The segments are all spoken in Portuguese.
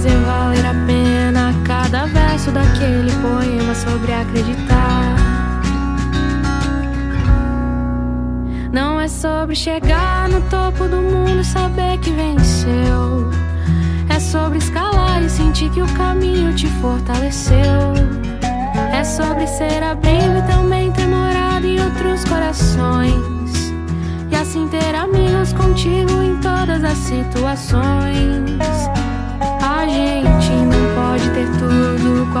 Fazer valer a pena cada verso daquele poema sobre acreditar. Não é sobre chegar no topo do mundo e saber que venceu. É sobre escalar e sentir que o caminho te fortaleceu. É sobre ser abrigo e também ter morado em outros corações. E assim ter amigos contigo em todas as situações.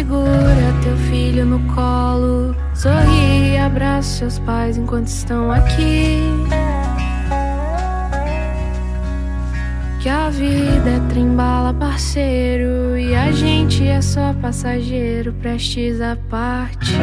Segura teu filho no colo, sorri e abraça seus pais enquanto estão aqui. Que a vida é trembala, parceiro, e a gente é só passageiro, prestes a partir.